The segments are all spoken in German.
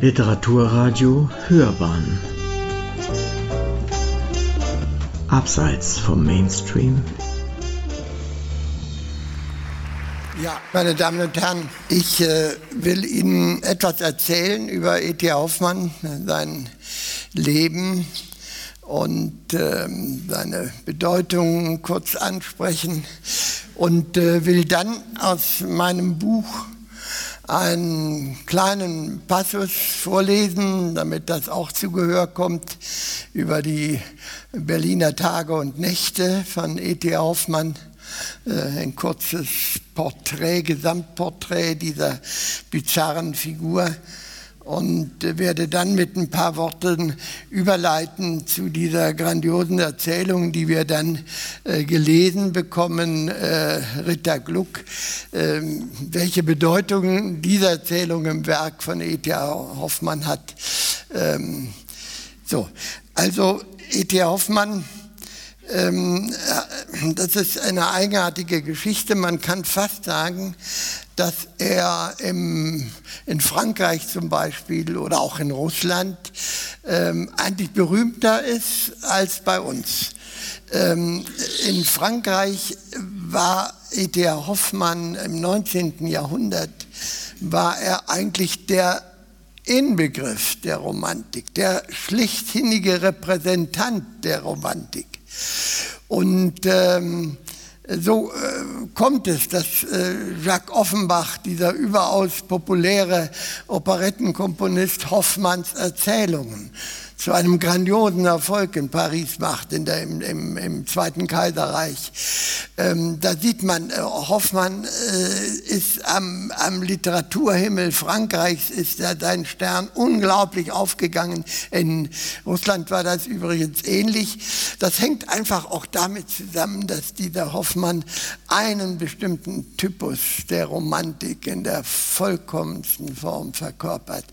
Literaturradio Hörbahn Abseits vom Mainstream Ja, meine Damen und Herren, ich äh, will Ihnen etwas erzählen über E.T. Hoffmann, sein Leben und äh, seine Bedeutung kurz ansprechen und äh, will dann aus meinem Buch einen kleinen Passus vorlesen, damit das auch zu Gehör kommt, über die Berliner Tage und Nächte von E.T. Hoffmann. Äh, ein kurzes Porträt, Gesamtporträt dieser bizarren Figur und werde dann mit ein paar Worten überleiten zu dieser grandiosen Erzählung, die wir dann äh, gelesen bekommen, äh, Ritter Gluck, äh, welche Bedeutung diese Erzählung im Werk von E.T.A. Hoffmann hat. Ähm, so, also E.T.A. Hoffmann ähm, äh, das ist eine eigenartige Geschichte. Man kann fast sagen, dass er im, in Frankreich zum Beispiel oder auch in Russland ähm, eigentlich berühmter ist als bei uns. Ähm, in Frankreich war E.T.A. Hoffmann im 19. Jahrhundert, war er eigentlich der Inbegriff der Romantik, der schlichthinnige Repräsentant der Romantik. Und ähm, so äh, kommt es, dass äh, Jacques Offenbach, dieser überaus populäre Operettenkomponist Hoffmanns Erzählungen, zu einem grandiosen Erfolg in Paris macht, in der, im, im, im Zweiten Kaiserreich. Ähm, da sieht man, äh, Hoffmann äh, ist am, am, Literaturhimmel Frankreichs, ist da sein Stern unglaublich aufgegangen. In Russland war das übrigens ähnlich. Das hängt einfach auch damit zusammen, dass dieser Hoffmann einen bestimmten Typus der Romantik in der vollkommensten Form verkörpert.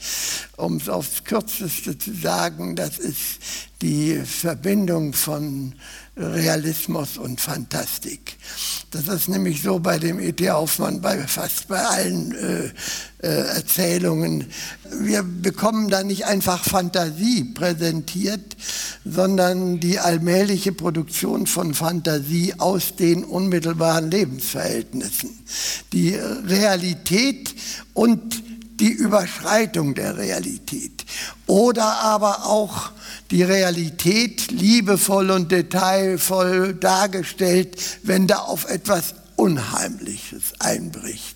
Um es aufs Kürzeste zu sagen, das ist die Verbindung von Realismus und Fantastik. Das ist nämlich so bei dem E.T. Hoffmann, bei fast bei allen äh, äh, Erzählungen. Wir bekommen da nicht einfach Fantasie präsentiert, sondern die allmähliche Produktion von Fantasie aus den unmittelbaren Lebensverhältnissen. Die Realität und die Überschreitung der Realität oder aber auch die Realität liebevoll und detailvoll dargestellt, wenn da auf etwas Unheimliches einbricht.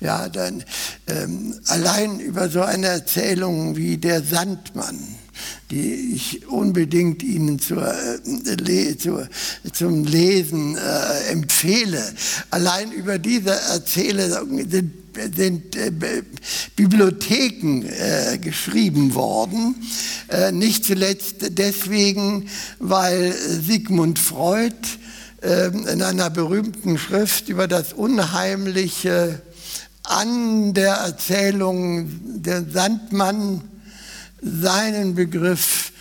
Ja, dann ähm, allein über so eine Erzählung wie der Sandmann, die ich unbedingt Ihnen zur, äh, zur, zum Lesen äh, empfehle. Allein über diese Erzählung sind sind äh, Bibliotheken äh, geschrieben worden. Äh, nicht zuletzt deswegen, weil Sigmund Freud ähm, in einer berühmten Schrift über das Unheimliche an der Erzählung der Sandmann seinen Begriff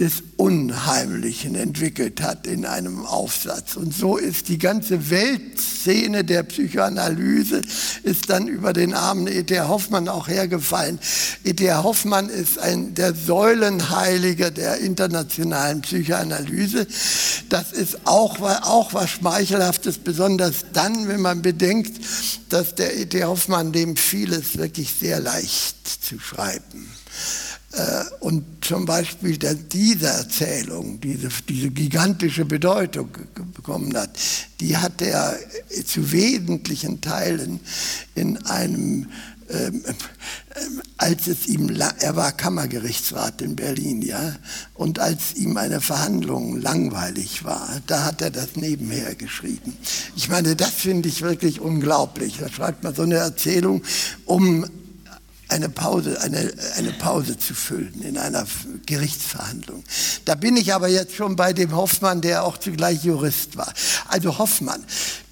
des Unheimlichen entwickelt hat in einem Aufsatz. Und so ist die ganze Weltszene der Psychoanalyse ist dann über den armen E.T. Hoffmann auch hergefallen. E.T. Hoffmann ist ein, der Säulenheilige der internationalen Psychoanalyse. Das ist auch, auch was Schmeichelhaftes, besonders dann, wenn man bedenkt, dass der E.T. Hoffmann dem vieles wirklich sehr leicht zu schreiben. Äh, und zum Beispiel diese Erzählung, diese, diese gigantische Bedeutung bekommen hat, die hat er zu wesentlichen Teilen in einem ähm, äh, als es ihm, er war Kammergerichtsrat in Berlin, ja, und als ihm eine Verhandlung langweilig war, da hat er das nebenher geschrieben. Ich meine, das finde ich wirklich unglaublich. Da schreibt man so eine Erzählung, um eine Pause, eine, eine Pause zu füllen in einer Gerichtsverhandlung. Da bin ich aber jetzt schon bei dem Hoffmann, der auch zugleich Jurist war. Also Hoffmann,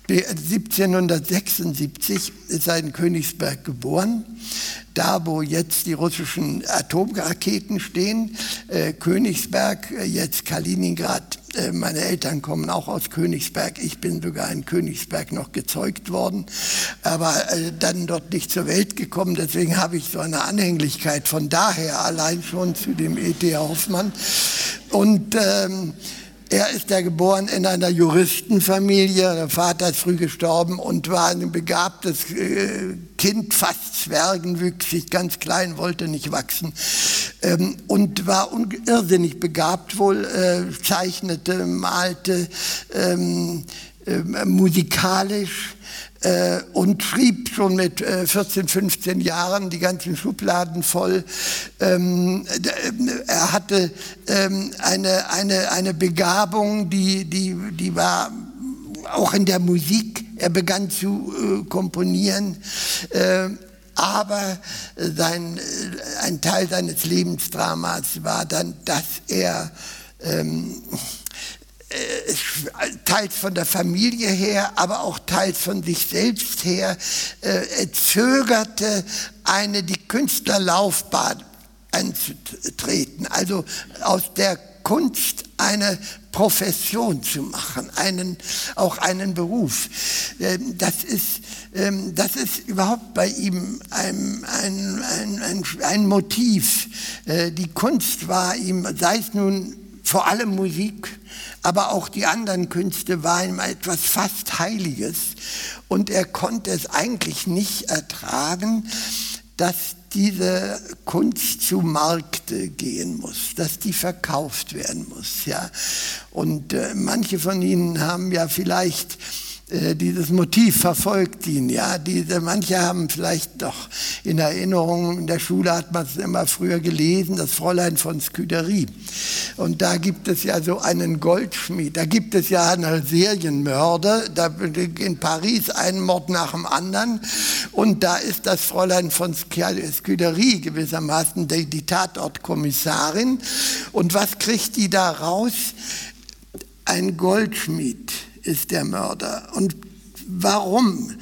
1776 ist er in Königsberg geboren, da wo jetzt die russischen Atomraketen stehen, äh, Königsberg, äh, jetzt Kaliningrad Äh, meine Eltern kommen auch aus Königsberg. Ich bin sogar in Königsberg noch gezeugt worden, aber äh, dann dort nicht zur Welt gekommen. Deswegen habe ich so eine Anhänglichkeit von daher allein schon zu dem E.T. Hoffmann. Und ähm, er ist ja geboren in einer Juristenfamilie. Der Vater ist früh gestorben und war ein begabtes äh, Kind, fast zwergenwüchsig, ganz klein, wollte nicht wachsen. Ähm, und war irrsinnig begabt wohl, äh, zeichnete, malte, ähm, äh, musikalisch äh, und schrieb schon mit äh, 14, 15 Jahren die ganzen Schubladen voll. Ähm, äh, er hatte ähm, eine, eine, eine Begabung, die, die, die war auch in der Musik. Er begann zu äh, komponieren. Äh, aber sein, äh, ein Teil seines Lebensdramas war dann, dass er ähm, äh, teils von der Familie her, aber auch teils von sich selbst her, äh, zögerte, eine die Künstlerlaufbahn anzutreten, also aus der Kunst eine Profession zu machen, einen, auch einen Beruf. Ähm, das ist, ähm, das ist überhaupt bei ihm ein, ein, ein, ein Motiv. Äh, die Kunst war ihm, sei es nun vor allem Musik, aber auch die anderen Künste waren ihm etwas fast Heiliges. Und er konnte es eigentlich nicht ertragen, dass diese Kunst zu Markte gehen muss, dass die verkauft werden muss. Ja. Und äh, manche von Ihnen haben ja vielleicht dieses Motiv verfolgt ihn. Ja, diese, manche haben vielleicht doch in Erinnerung, in der Schule hat man es immer früher gelesen, das Fräulein von Scudery. Und da gibt es ja so einen Goldschmied, da gibt es ja einen Serienmörder, da in Paris einen Mord nach dem anderen. Und da ist das Fräulein von Scudery gewissermaßen die, die Tatortkommissarin. Und was kriegt die da raus? Ein Goldschmied ist der Mörder. Und warum?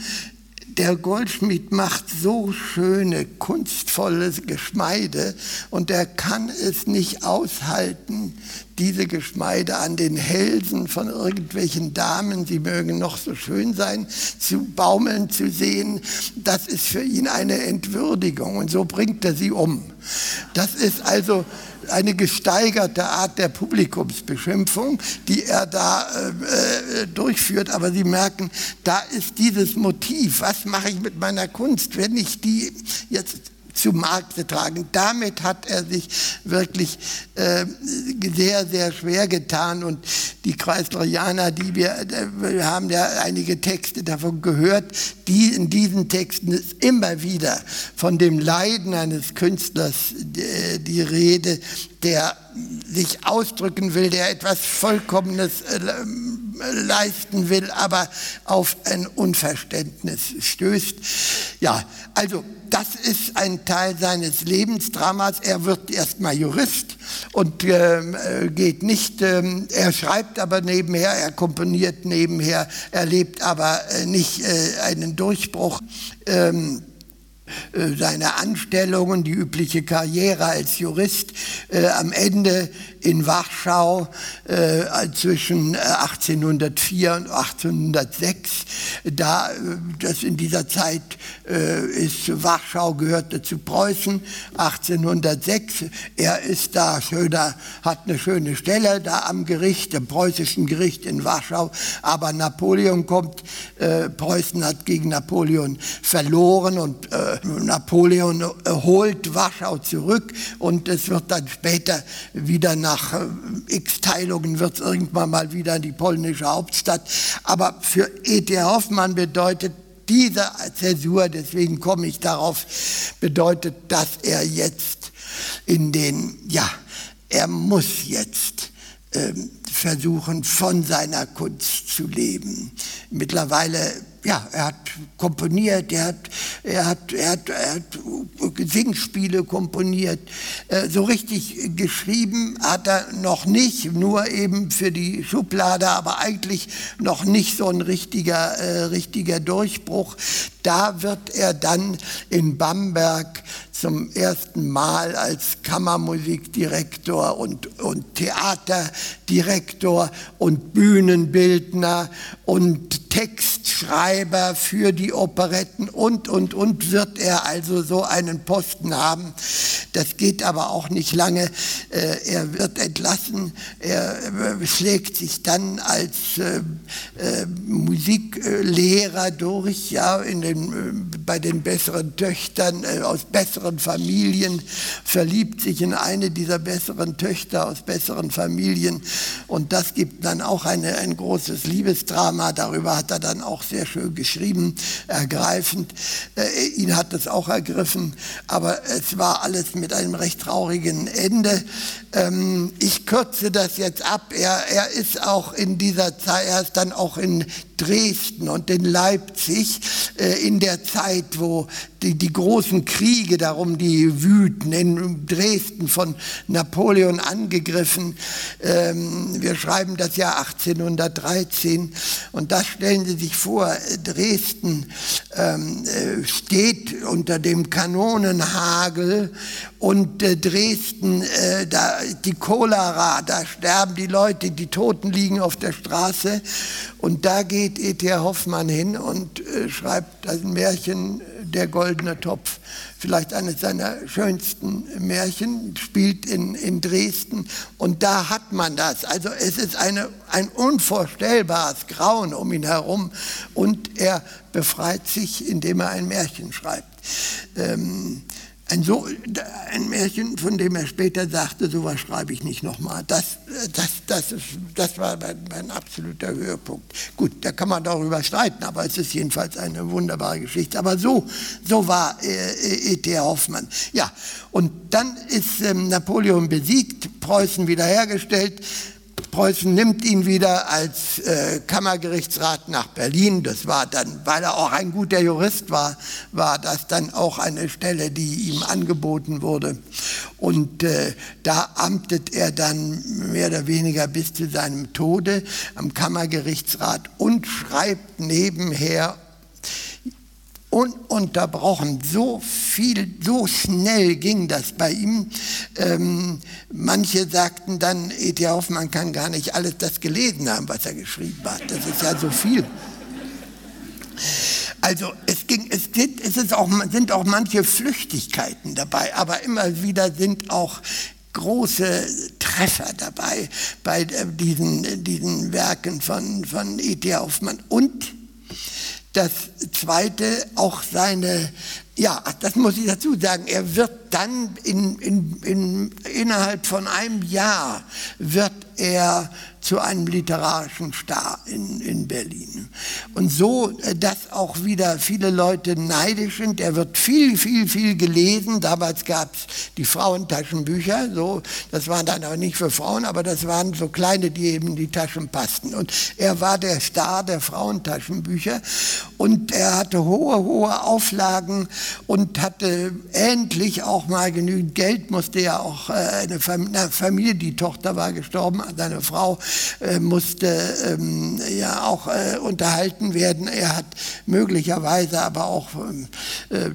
Der Goldschmied macht so schöne, kunstvolle Geschmeide und er kann es nicht aushalten, diese Geschmeide an den Hälsen von irgendwelchen Damen, sie mögen noch so schön sein, zu baumeln zu sehen. Das ist für ihn eine Entwürdigung und so bringt er sie um. Das ist also eine gesteigerte Art der Publikumsbeschimpfung, die er da äh, äh, durchführt. Aber Sie merken, da ist dieses Motiv, was mache ich mit meiner Kunst, wenn ich die jetzt zu Markte tragen. Damit hat er sich wirklich äh, sehr, sehr schwer getan. Und die Kreislerianer, die wir, äh, wir haben ja einige Texte davon gehört, die in diesen Texten ist immer wieder von dem Leiden eines Künstlers die, äh, die Rede, der sich ausdrücken will, der etwas Vollkommenes äh, leisten will, aber auf ein Unverständnis stößt. Ja, also das ist ein Teil seines Lebensdramas. Er wird erstmal Jurist und ähm, äh, geht nicht, äh, er schreibt aber nebenher, er komponiert nebenher, er lebt aber äh, nicht äh, einen Durchbruch. Ähm, äh, seine Anstellungen, die übliche Karriere als Jurist, äh, am Ende in Warschau äh, zwischen 1804 und 1806. Da, das in dieser Zeit ist Warschau gehörte zu Preußen 1806. Er ist da schöner, hat eine schöne Stelle da am Gericht, im preußischen Gericht in Warschau. Aber Napoleon kommt, Preußen hat gegen Napoleon verloren und Napoleon holt Warschau zurück und es wird dann später wieder nach äh, x Teilungen wird es irgendwann mal wieder die polnische Hauptstadt. Aber für E.T. Hoffmann bedeutet diese Zäsur, deswegen komme ich darauf, bedeutet, dass er jetzt in den, ja, er muss jetzt ähm, versuchen, von seiner Kunst zu leben. Mittlerweile ja, er hat komponiert, er hat, er hat, er hat, er hat Singspiele komponiert. Äh, so richtig geschrieben hat er noch nicht, nur eben für die Schublade, aber eigentlich noch nicht so ein richtiger, äh, richtiger Durchbruch. Da wird er dann in Bamberg zum ersten Mal als Kammermusikdirektor und, und Theaterdirektor und Bühnenbildner und Textschreiber für die Operetten und, und, und wird er also so einen Posten haben. Das geht aber auch nicht lange. Äh, er wird entlassen. Er äh, schlägt sich dann als äh, Musiklehrer durch, ja, in den, bei den besseren Töchtern aus besseren Familien, verliebt sich in eine dieser besseren Töchter aus besseren Familien und das gibt dann auch eine, ein großes Liebesdrama. Darüber hat er dann auch sehr schön geschrieben, ergreifend. ihn hat es auch ergriffen, aber es war alles mit einem recht traurigen Ende. Ähm, ich kürze das jetzt ab. Er, er ist auch in dieser Zeit, er ist dann auch in Dresden und in Leipzig äh, in der Zeit, wo die, die großen Kriege darum, die wüten, in Dresden von Napoleon angegriffen. Ähm, wir schreiben das Jahr 1813 und da stellen Sie sich vor, Dresden äh, steht unter dem Kanonenhagel und äh, Dresden, äh, da die Cholera, da sterben die Leute, die Toten liegen auf der Straße und da geht E.T. Hoffmann hin und äh, schreibt ein Märchen, Der goldene Topf, vielleicht eines seiner schönsten Märchen, spielt in, in Dresden. Und da hat man das. Also es ist eine, ein unvorstellbares Grauen um ihn herum. Und er befreit sich, indem er ein Märchen schreibt. Ähm, ein, so, ein Märchen, von dem er später sagte, sowas schreibe ich nicht nochmal. Das, das, das, ist, das war mein, mein, absoluter Höhepunkt. Gut, da kann man darüber streiten, aber es ist jedenfalls eine wunderbare Geschichte. Aber so, so war äh, E.T. Hoffmann. Ja, und dann ist ähm, Napoleon besiegt, Preußen wiederhergestellt. Preußen nimmt ihn wieder als äh, Kammergerichtsrat nach Berlin. Das war dann, weil er auch ein guter Jurist war, war das dann auch eine Stelle, die ihm angeboten wurde. Und äh, da amtet er dann mehr oder weniger bis zu seinem Tode am Kammergerichtsrat und schreibt nebenher ununterbrochen. So viel, so schnell ging das bei ihm. Ähm, manche sagten dann, E.T. Hoffmann kann gar nicht alles das gelesen haben, was er geschrieben hat. Das ist ja so viel. Also es, ging, es, geht, es ist auch, sind auch manche Flüchtigkeiten dabei, aber immer wieder sind auch große Treffer dabei bei äh, diesen, diesen Werken von, von E.T. Hoffmann. Und das Zweite, auch seine, ja, das muss ich dazu sagen, er wird dann in, in, in, innerhalb von einem Jahr wird er zu einem literarischen Star in, in Berlin. Und so, äh, dass auch wieder viele Leute neidisch sind. Er wird viel, viel, viel gelesen. Damals gab es die Frauentaschenbücher. So, das waren dann aber nicht für Frauen, aber das waren so kleine, die eben die Taschen passten. Und er war der Star der Frauentaschenbücher. Und er hatte hohe, hohe Auflagen und hatte endlich auch mal genügend Geld, musste ja auch äh, eine Familie, die Tochter war gestorben, seine Frau äh, musste ähm, ja auch äh, unterhalten werden. Er hat möglicherweise aber auch, äh,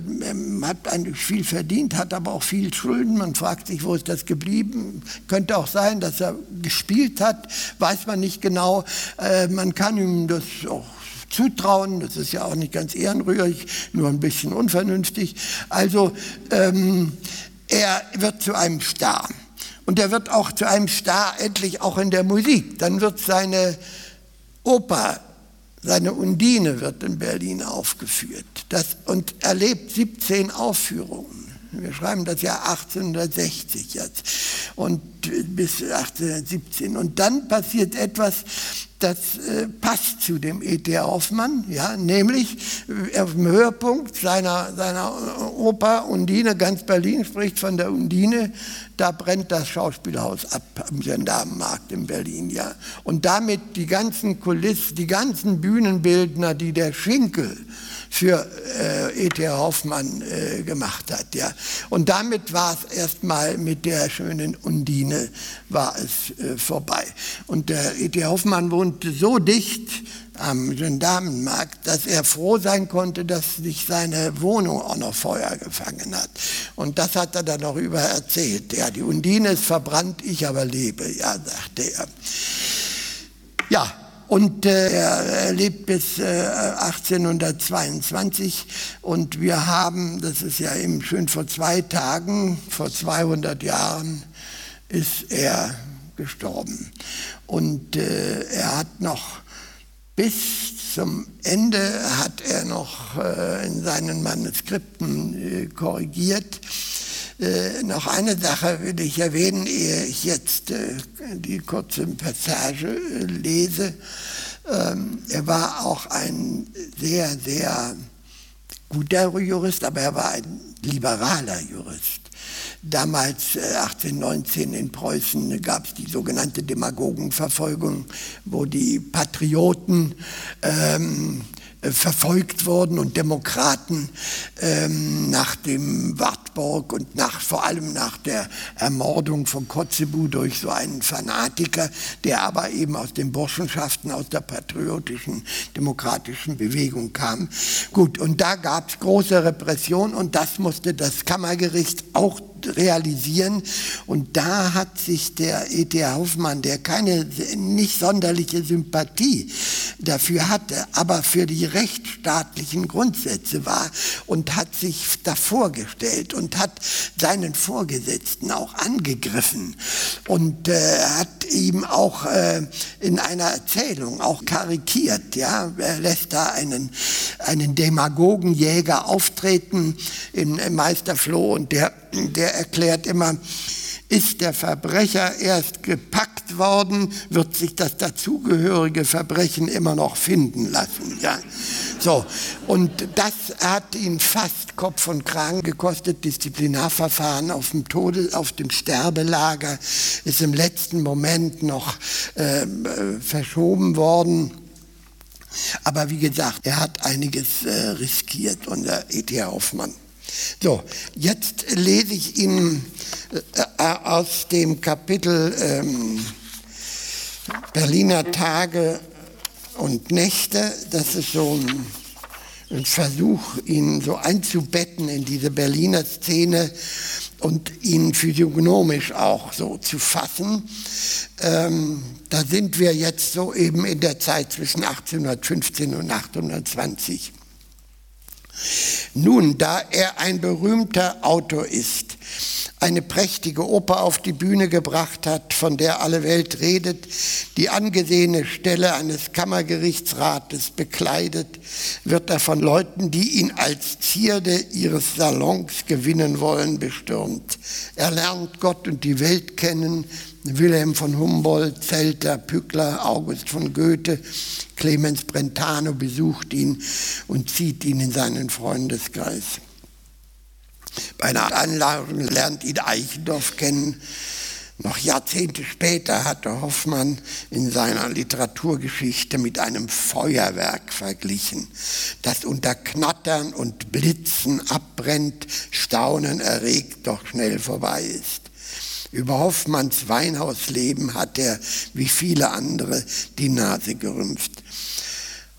hat eigentlich viel verdient, hat aber auch viel Schulden. Man fragt sich, wo ist das geblieben? Könnte auch sein, dass er gespielt hat, weiß man nicht genau. Äh, man kann ihm das auch zutrauen. Das ist ja auch nicht ganz ehrenrührig, nur ein bisschen unvernünftig. Also ähm, er wird zu einem Star. Und er wird auch zu einem Star endlich auch in der Musik. Dann wird seine Oper, seine Undine wird in Berlin aufgeführt. Das, und erlebt 17 Aufführungen. Wir schreiben das Jahr 1860 jetzt und bis 1817. Und dann passiert etwas, das äh, passt zu dem E.T. Hoffmann, ja, nämlich äh, auf dem Höhepunkt seiner, seiner Oper Undine, ganz Berlin spricht von der Undine, da brennt das Schauspielhaus ab am Gendarmenmarkt in Berlin, ja. Und damit die ganzen Kulissen, die ganzen Bühnenbildner, die der Schinkel für äh, E.T. Hoffmann äh, gemacht hat. Ja. Und damit war es erstmal mit der schönen Undine war es äh, vorbei. Und der E.T. Hoffmann wohnte so dicht am Gendarmenmarkt, dass er froh sein konnte, dass sich seine Wohnung auch noch Feuer gefangen hat. Und das hat er dann noch über erzählt. Ja, die Undine ist verbrannt, ich aber lebe, ja, sagte er. Ja, und äh, er lebt bis äh, 1822 und wir haben, das ist ja eben schön vor zwei Tagen, vor 200 Jahren ist er gestorben. Und äh, er hat noch bis zum Ende hat er noch äh, in seinen Manuskripten äh, korrigiert. Äh, noch eine Sache will ich erwähnen, ehe ich jetzt äh, die kurze Passage äh, lese. Ähm, er war auch ein sehr, sehr guter Jurist, aber er war ein liberaler Jurist. Damals, 1819 in Preußen, gab es die sogenannte Demagogenverfolgung, wo die Patrioten ähm, äh, verfolgt worden und Demokraten ähm, nach dem Wartburg und nach, vor allem nach der Ermordung von Kotzebue durch so einen Fanatiker, der aber eben aus den Burschenschaften, aus der patriotischen demokratischen Bewegung kam. Gut, und da gab es große Repression und das musste das Kammergericht auch realisieren. Und da hat sich der E.T. Hoffmann, der keine nicht sonderliche Sympathie dafür hatte, aber für die rechtsstaatlichen Grundsätze war und hat sich davor gestellt und hat seinen Vorgesetzten auch angegriffen und äh, hat ihm auch äh, in einer Erzählung auch karikiert. Ja? Er lässt da einen, einen Demagogenjäger auftreten in, in Meister Floh und der, der erklärt immer, ist der Verbrecher erst gepackt worden, wird sich das dazugehörige Verbrechen immer noch finden lassen. Ja. So, und das hat ihn fast Kopf und Kragen gekostet. Disziplinarverfahren auf dem Tode, auf dem Sterbelager ist im letzten Moment noch äh, verschoben worden. Aber wie gesagt, er hat einiges äh, riskiert, unser E.T. Hoffmann. So, jetzt lese ich Ihnen äh, äh, aus dem Kapitel ähm, Berliner Tage und Nächte. Das ist so ein, ein Versuch, ihn so einzubetten in diese Berliner Szene und ihn physiognomisch auch so zu fassen. Ähm, da sind wir jetzt so eben in der Zeit zwischen 1815 und 1820. Nun, da er ein berühmter Autor ist, eine prächtige Oper auf die Bühne gebracht hat, von der alle Welt redet, die angesehene Stelle eines Kammergerichtsrates bekleidet, wird er von Leuten, die ihn als Zierde ihres Salons gewinnen wollen, bestürmt. Er lernt Gott und die Welt kennen, Wilhelm von Humboldt, Zelter, Pückler, August von Goethe, Clemens Brentano besucht ihn und zieht ihn in seinen Freundeskreis. Bei einer Anladung lernt ihn Eichendorff kennen. Noch Jahrzehnte später hatte Hoffmann in seiner Literaturgeschichte mit einem Feuerwerk verglichen, das unter Knattern und Blitzen abbrennt, Staunen erregt, doch schnell vorbei ist. Über Hoffmanns Weinhausleben hat er, wie viele andere, die Nase gerümpft.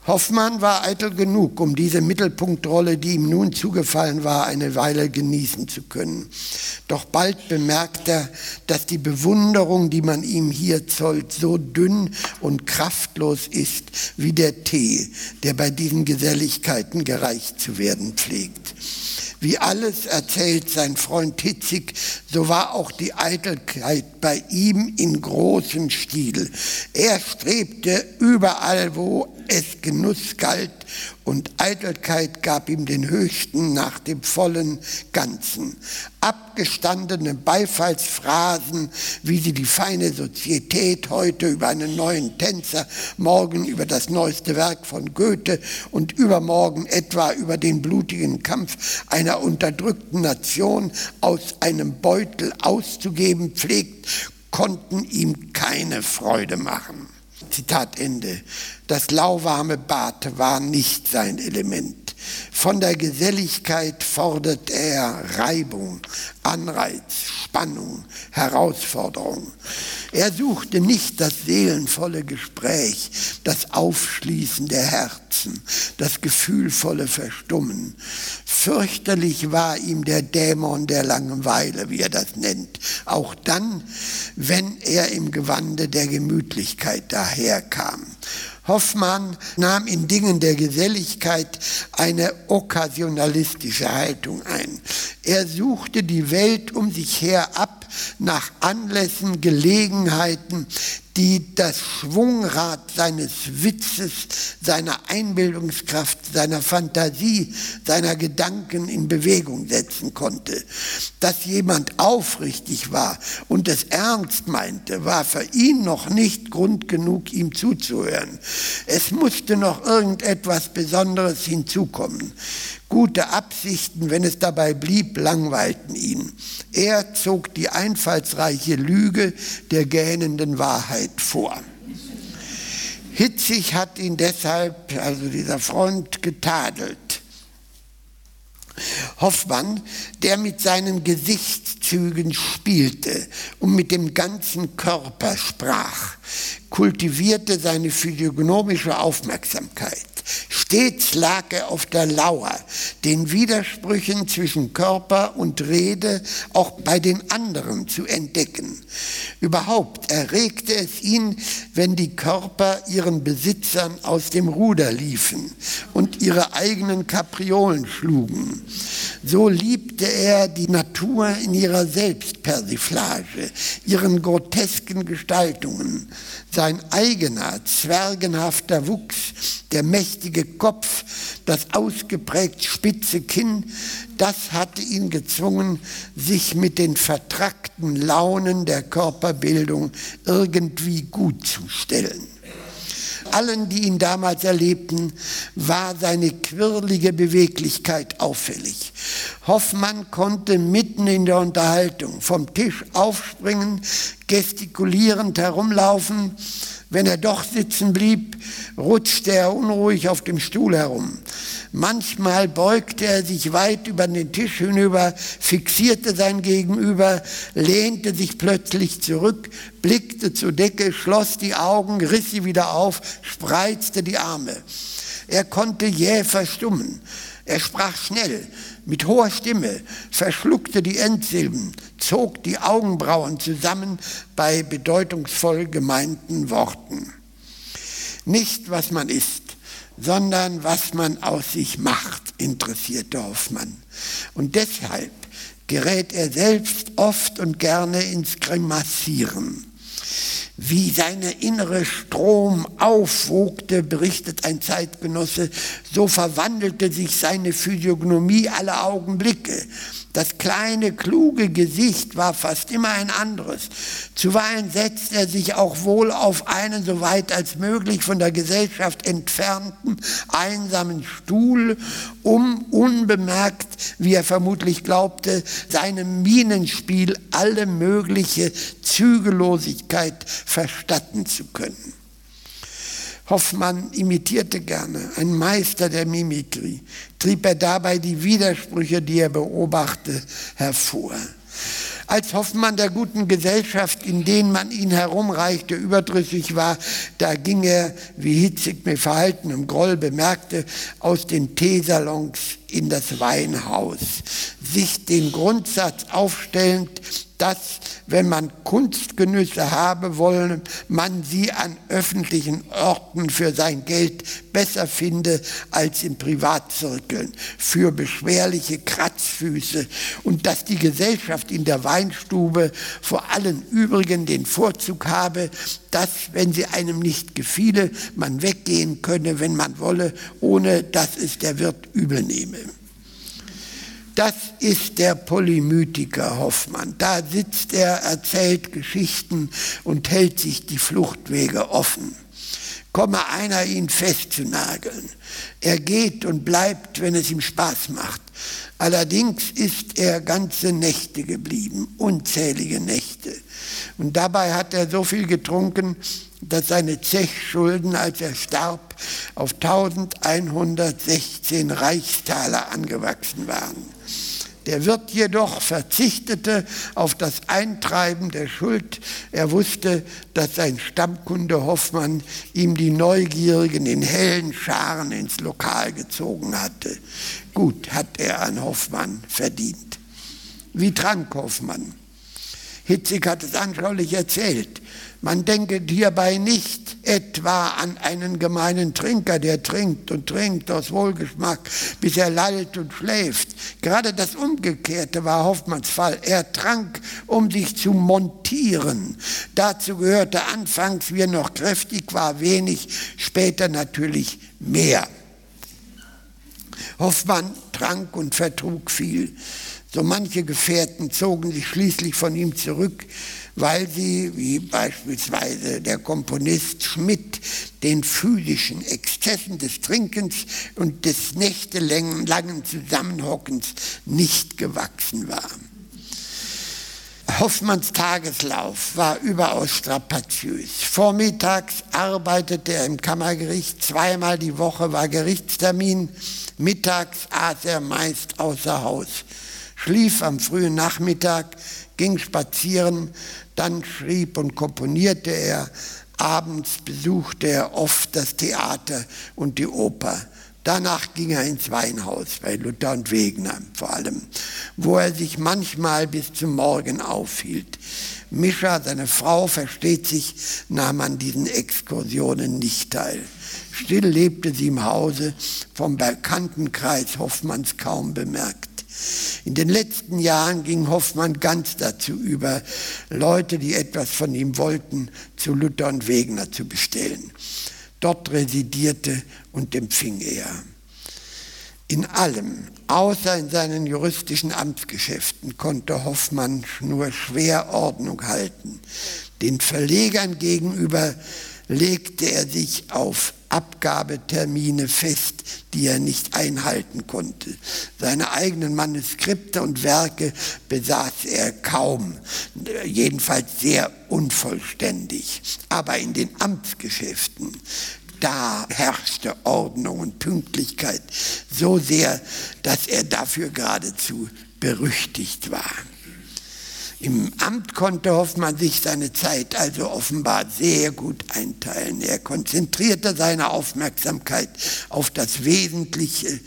Hoffmann war eitel genug, um diese Mittelpunktrolle, die ihm nun zugefallen war, eine Weile genießen zu können. Doch bald bemerkt er, dass die Bewunderung, die man ihm hier zollt, so dünn und kraftlos ist wie der Tee, der bei diesen Geselligkeiten gereicht zu werden pflegt. Wie alles erzählt sein Freund Hitzig, so war auch die Eitelkeit bei ihm in großem Stil. Er strebte überall, wo es Genuss galt, und Eitelkeit gab ihm den höchsten nach dem vollen Ganzen. Abgestandene Beifallsphrasen, wie sie die feine Sozietät heute über einen neuen Tänzer, morgen über das neueste Werk von Goethe und übermorgen etwa über den blutigen Kampf einer unterdrückten Nation aus einem Beutel auszugeben pflegt, konnten ihm keine Freude machen. Zitat Ende. Das lauwarme Bad war nicht sein Element. Von der Geselligkeit fordert er Reibung, Anreiz, Spannung, Herausforderung. Er suchte nicht das seelenvolle Gespräch, das Aufschließen der Herzen, das gefühlvolle Verstummen. Fürchterlich war ihm der Dämon der Langeweile, wie er das nennt, auch dann, wenn er im Gewande der Gemütlichkeit daherkam. Hoffmann nahm in Dingen der Geselligkeit eine okkasionalistische Haltung ein. Er suchte die Welt um sich her ab nach Anlässen, Gelegenheiten, die das Schwungrad seines Witzes, seiner Einbildungskraft, seiner Fantasie, seiner Gedanken in Bewegung setzen konnte. Dass jemand aufrichtig war und es ernst meinte, war für ihn noch nicht Grund genug, ihm zuzuhören. Es musste noch irgendetwas Besonderes hinzukommen. Gute Absichten, wenn es dabei blieb, langweilten ihn. Er zog die einfallsreiche Lüge der gähnenden Wahrheit vor. Hitzig hat ihn deshalb, also dieser Freund, getadelt. Hoffmann, der mit seinen Gesichtszügen spielte und mit dem ganzen Körper sprach, kultivierte seine physiognomische Aufmerksamkeit. Stets lag er auf der Lauer, den Widersprüchen zwischen Körper und Rede auch bei den anderen zu entdecken. Überhaupt erregte es ihn, wenn die Körper ihren Besitzern aus dem Ruder liefen und ihre eigenen Kapriolen schlugen. So liebte er die Natur in ihrer Selbstpersiflage, ihren grotesken Gestaltungen. Sein eigener, zwergenhafter Wuchs, der mächtige Kopf, das ausgeprägt spitze Kinn, das hatte ihn gezwungen, sich mit den vertrackten Launen der Körperbildung irgendwie gut zu stellen. Allen, die ihn damals erlebten, war seine quirlige Beweglichkeit auffällig. Hoffmann konnte mitten in der Unterhaltung vom Tisch aufspringen, gestikulierend herumlaufen, wenn er doch sitzen blieb, rutschte er unruhig auf dem Stuhl herum. Manchmal beugte er sich weit über den Tisch hinüber, fixierte sein Gegenüber, lehnte sich plötzlich zurück, blickte zur Decke, schloss die Augen, riss sie wieder auf, spreizte die Arme. Er konnte jäh verstummen. Er sprach schnell, mit hoher Stimme, verschluckte die Endsilben, zog die Augenbrauen zusammen bei bedeutungsvoll gemeinten Worten. Nicht, was man ist, sondern was man aus sich macht, interessierte Hoffmann. Und deshalb gerät er selbst oft und gerne ins Grimassieren. Wie seine innere Strom aufwogte, berichtet ein Zeitgenosse, so verwandelte sich seine Physiognomie alle Augenblicke. Das kleine, kluge Gesicht war fast immer ein anderes. Zuweilen setzte er sich auch wohl auf einen so weit als möglich von der Gesellschaft entfernten, einsamen Stuhl, um unbemerkt, wie er vermutlich glaubte, seinem Minenspiel alle mögliche Zügellosigkeit verstatten zu können. Hoffmann imitierte gerne, ein Meister der Mimikrie, trieb er dabei die Widersprüche, die er beobachtete, hervor. Als Hoffmann der guten Gesellschaft, in denen man ihn herumreichte, überdrüssig war, da ging er, wie hitzig mit verhaltenem Groll bemerkte, aus den Teesalons in das Weinhaus, sich den Grundsatz aufstellend, dass, wenn man Kunstgenüsse habe wollen, man sie an öffentlichen Orten für sein Geld besser finde als in Privatzirkeln, für beschwerliche Kratzfüße und dass die Gesellschaft in der Weinstube vor allen übrigen den Vorzug habe, dass, wenn sie einem nicht gefiele, man weggehen könne, wenn man wolle, ohne dass es der Wirt übel nehme. Das ist der Polymythiker Hoffmann. Da sitzt er, erzählt Geschichten und hält sich die Fluchtwege offen. Komme einer, ihn festzunageln. Er geht und bleibt, wenn es ihm Spaß macht. Allerdings ist er ganze Nächte geblieben, unzählige Nächte. Und dabei hat er so viel getrunken, dass seine Zechschulden, als er starb, auf 1116 Reichstaler angewachsen waren. Der Wirt jedoch verzichtete auf das Eintreiben der Schuld. Er wusste, dass sein Stammkunde Hoffmann ihm die Neugierigen in hellen Scharen ins Lokal gezogen hatte. Gut hat er an Hoffmann verdient. Wie trank Hoffmann? Hitzig hat es anschaulich erzählt. Man denke hierbei nicht etwa an einen gemeinen Trinker, der trinkt und trinkt aus Wohlgeschmack, bis er lallt und schläft. Gerade das Umgekehrte war Hoffmanns Fall. Er trank, um sich zu montieren. Dazu gehörte anfangs, wie er noch kräftig war, wenig, später natürlich mehr. Hoffmann trank und vertrug viel. So manche Gefährten zogen sich schließlich von ihm zurück, weil sie, wie beispielsweise der Komponist Schmidt, den physischen Exzessen des Trinkens und des nächtelangen Zusammenhockens nicht gewachsen waren. Hoffmanns Tageslauf war überaus strapaziös. Vormittags arbeitete er im Kammergericht, zweimal die Woche war Gerichtstermin, mittags aß er meist außer Haus, schlief am frühen Nachmittag, ging spazieren, dann schrieb und komponierte er, abends besuchte er oft das Theater und die Oper. Danach ging er ins Weinhaus bei Luther und Wegner vor allem, wo er sich manchmal bis zum Morgen aufhielt. Mischa, seine Frau, versteht sich, nahm an diesen Exkursionen nicht teil. Still lebte sie im Hause, vom Bekanntenkreis Hoffmanns kaum bemerkt. In den letzten Jahren ging Hoffmann ganz dazu über, Leute, die etwas von ihm wollten, zu Luther und Wegener zu bestellen. Dort residierte und empfing er. In allem, außer in seinen juristischen Amtsgeschäften, konnte Hoffmann nur schwer Ordnung halten. Den Verlegern gegenüber legte er sich auf Abgabetermine fest, die er nicht einhalten konnte. Seine eigenen Manuskripte und Werke besaß er kaum, jedenfalls sehr unvollständig. Aber in den Amtsgeschäften, da herrschte Ordnung und Pünktlichkeit so sehr, dass er dafür geradezu berüchtigt war. Im Amt konnte Hoffmann sich seine Zeit also offenbar sehr gut einteilen. Er konzentrierte seine Aufmerksamkeit auf das Wesentliche,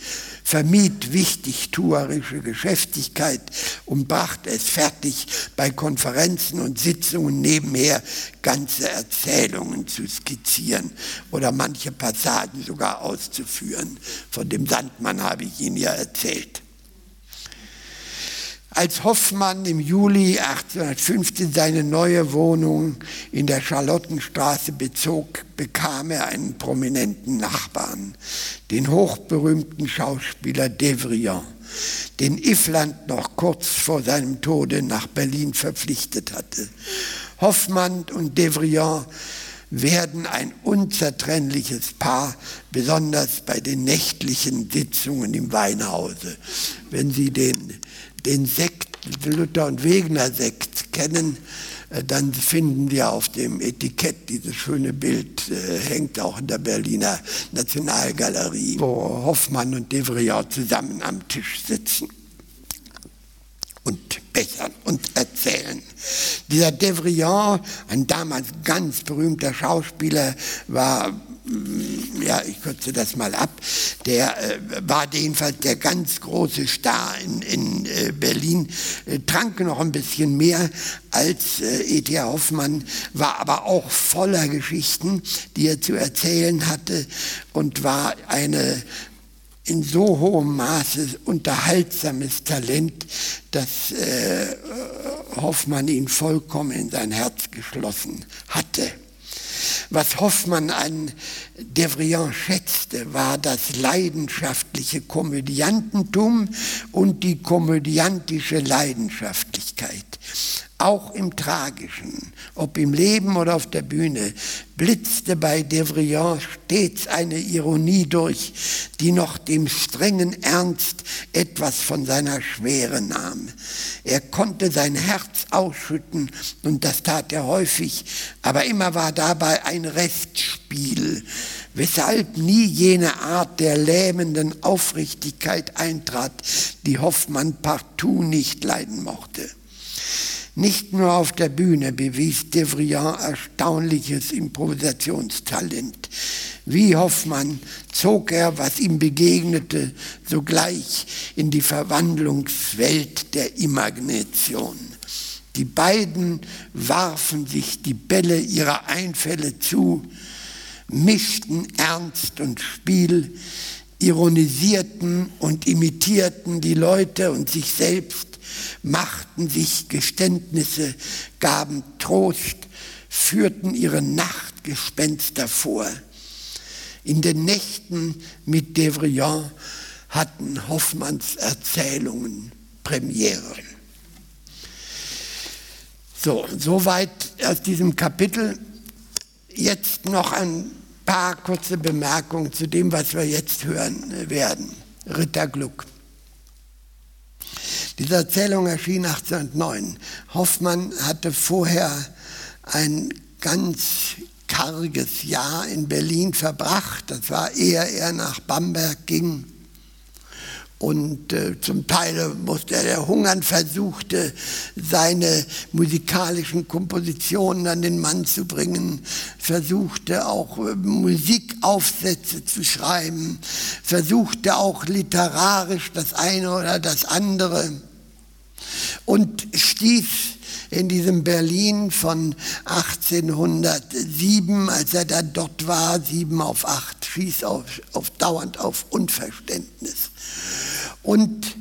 vermied wichtigtuerische Geschäftigkeit und brachte es fertig, bei Konferenzen und Sitzungen nebenher ganze Erzählungen zu skizzieren oder manche Passagen sogar auszuführen. Von dem Sandmann habe ich Ihnen ja erzählt. Als Hoffmann im Juli 1815 seine neue Wohnung in der Charlottenstraße bezog, bekam er einen prominenten Nachbarn, den hochberühmten Schauspieler Devrient, den Iffland noch kurz vor seinem Tode nach Berlin verpflichtet hatte. Hoffmann und Devrient werden ein unzertrennliches Paar, besonders bei den nächtlichen Sitzungen im Weinhause. Wenn Sie den den Sekt, Luther und Wegner Sekt kennen, äh, dann finden wir auf dem Etikett dieses schöne Bild, äh, hängt auch in der Berliner Nationalgalerie, wo Hoffmann und Devriat zusammen am Tisch sitzen und bechern und erzählen. Dieser Devriat, ein damals ganz berühmter Schauspieler, war ja, ich kürze das mal ab, der äh, war jedenfalls der ganz große Star in, in äh, Berlin, äh, trank noch ein bisschen mehr als äh, E.T.A. Hoffmann, war aber auch voller Geschichten, die er zu erzählen hatte und war eine in so hohem Maße unterhaltsames Talent, dass äh, Hoffmann ihn vollkommen in sein Herz geschlossen hatte. Was Hoffmann an Devrient schätzte, war das leidenschaftliche Komödiantentum und die komödiantische Leidenschaftlichkeit. Auch im Tragischen, ob im Leben oder auf der Bühne, blitzte bei Devrient stets eine Ironie durch, die noch dem strengen Ernst etwas von seiner Schwere nahm. Er konnte sein Herz ausschütten und das tat er häufig, aber immer war dabei ein Restspiel, weshalb nie jene Art der lähmenden Aufrichtigkeit eintrat, die Hoffmann partout nicht leiden mochte. Nicht nur auf der Bühne bewies Devrient erstaunliches Improvisationstalent. Wie Hoffmann zog er, was ihm begegnete, sogleich in die Verwandlungswelt der Imagination. Die beiden warfen sich die Bälle ihrer Einfälle zu, mischten Ernst und Spiel, ironisierten und imitierten die Leute und sich selbst, machten sich Geständnisse, gaben Trost, führten ihre Nachtgespenster vor. In den Nächten mit Devrient hatten Hoffmanns Erzählungen Premiere. So, soweit aus diesem Kapitel. Jetzt noch ein paar kurze Bemerkungen zu dem, was wir jetzt hören werden. Ritter Gluck. Diese Erzählung erschien 1809. Hoffmann hatte vorher ein ganz karges Jahr in Berlin verbracht. Das war ehe er nach Bamberg ging. Und äh, zum Teil musste er hungern versuchte, seine musikalischen Kompositionen an den Mann zu bringen, versuchte auch äh, Musikaufsätze zu schreiben, versuchte auch literarisch das eine oder das andere und stieß in diesem Berlin von 1807, als er dann dort war, sieben auf acht, stieß auf, auf dauernd auf Unverständnis. Und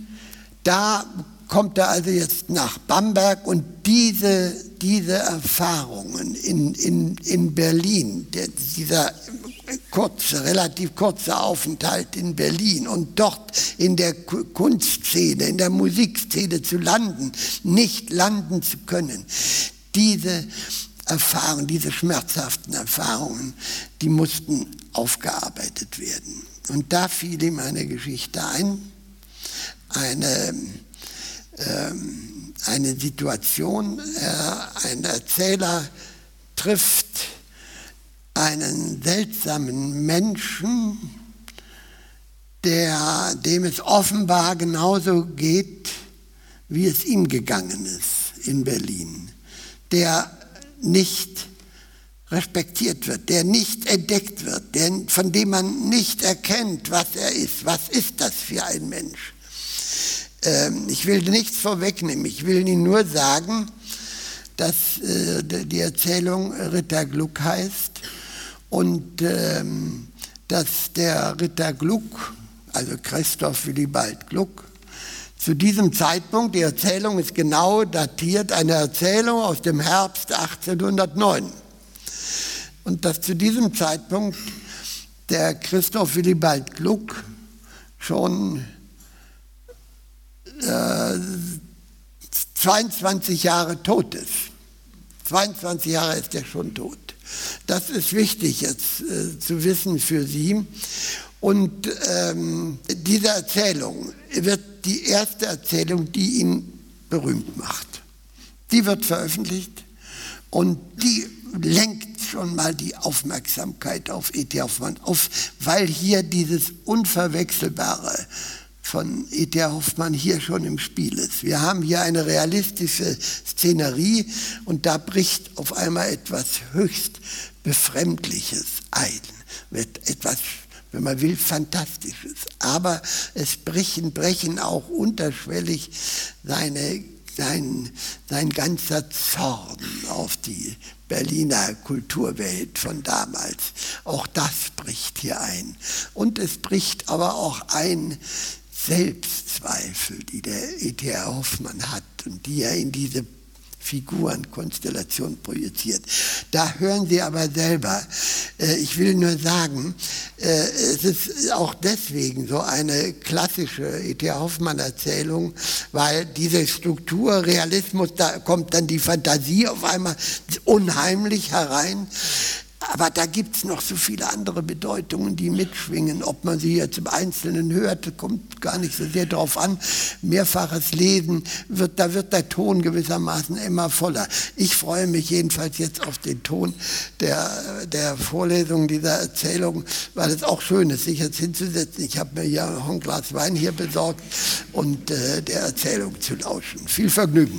da kommt er also jetzt nach Bamberg und diese, diese Erfahrungen in, in, in Berlin, der, dieser kurze, relativ kurze Aufenthalt in Berlin und dort in der Kunstszene, in der Musikszene zu landen, nicht landen zu können, diese Erfahrungen, diese schmerzhaften Erfahrungen, die mussten aufgearbeitet werden. Und da fiel ihm eine Geschichte ein, eine, ähm, eine Situation, äh, ein Erzähler trifft einen seltsamen Menschen, der, dem es offenbar genauso geht, wie es ihm gegangen ist in Berlin, der nicht respektiert wird, der nicht entdeckt wird, der, von dem man nicht erkennt, was er ist. Was ist das für ein Mensch? Ähm, ich will nichts vorwegnehmen, ich will Ihnen nur sagen, dass äh, die Erzählung Ritter Gluck heißt und ähm, dass der Ritter Gluck, also Christoph Willibald Gluck, zu diesem Zeitpunkt, die Erzählung ist genau datiert, eine Erzählung aus dem Herbst 1809. Und dass zu diesem Zeitpunkt der Christoph Willibald Gluck schon 22 äh, Jahre tot ist. 22 Jahre ist er schon tot. Das ist wichtig jetzt äh, zu wissen für Sie. Und ähm, diese Erzählung wird die erste Erzählung, die ihn berühmt macht. Die wird veröffentlicht und die lenkt schon mal die Aufmerksamkeit auf E.T. Hoffmann auf, weil hier dieses Unverwechselbare von E.T. Hoffmann hier schon im Spiel ist. Wir haben hier eine realistische Szenerie und da bricht auf einmal etwas höchst Befremdliches ein, wird etwas, wenn man will, Fantastisches. Aber es brechen, brechen auch unterschwellig seine, sein, sein ganzer Zorn auf die Berliner Kulturwelt von damals. Auch das bricht hier ein. Und es bricht aber auch ein Selbstzweifel, die der E.T.R. Hoffmann hat und die er in diese Figurenkonstellation projiziert. Da hören Sie aber selber. Äh, ich will nur sagen, äh, es ist auch deswegen so eine klassische E.T. Hoffmann-Erzählung, weil diese Struktur, Realismus, da kommt dann die Fantasie auf einmal unheimlich herein. Aber da gibt es noch so viele andere Bedeutungen, die mitschwingen. Ob man sie jetzt im Einzelnen hört, kommt gar nicht so sehr darauf an. Mehrfaches Lesen, wird, da wird der Ton gewissermaßen immer voller. Ich freue mich jedenfalls jetzt auf den Ton der, der Vorlesung dieser Erzählung, weil es auch schön ist, sich jetzt hinzusetzen. Ich habe mir ja ein Glas Wein hier besorgt und äh, der Erzählung zu lauschen. Viel Vergnügen.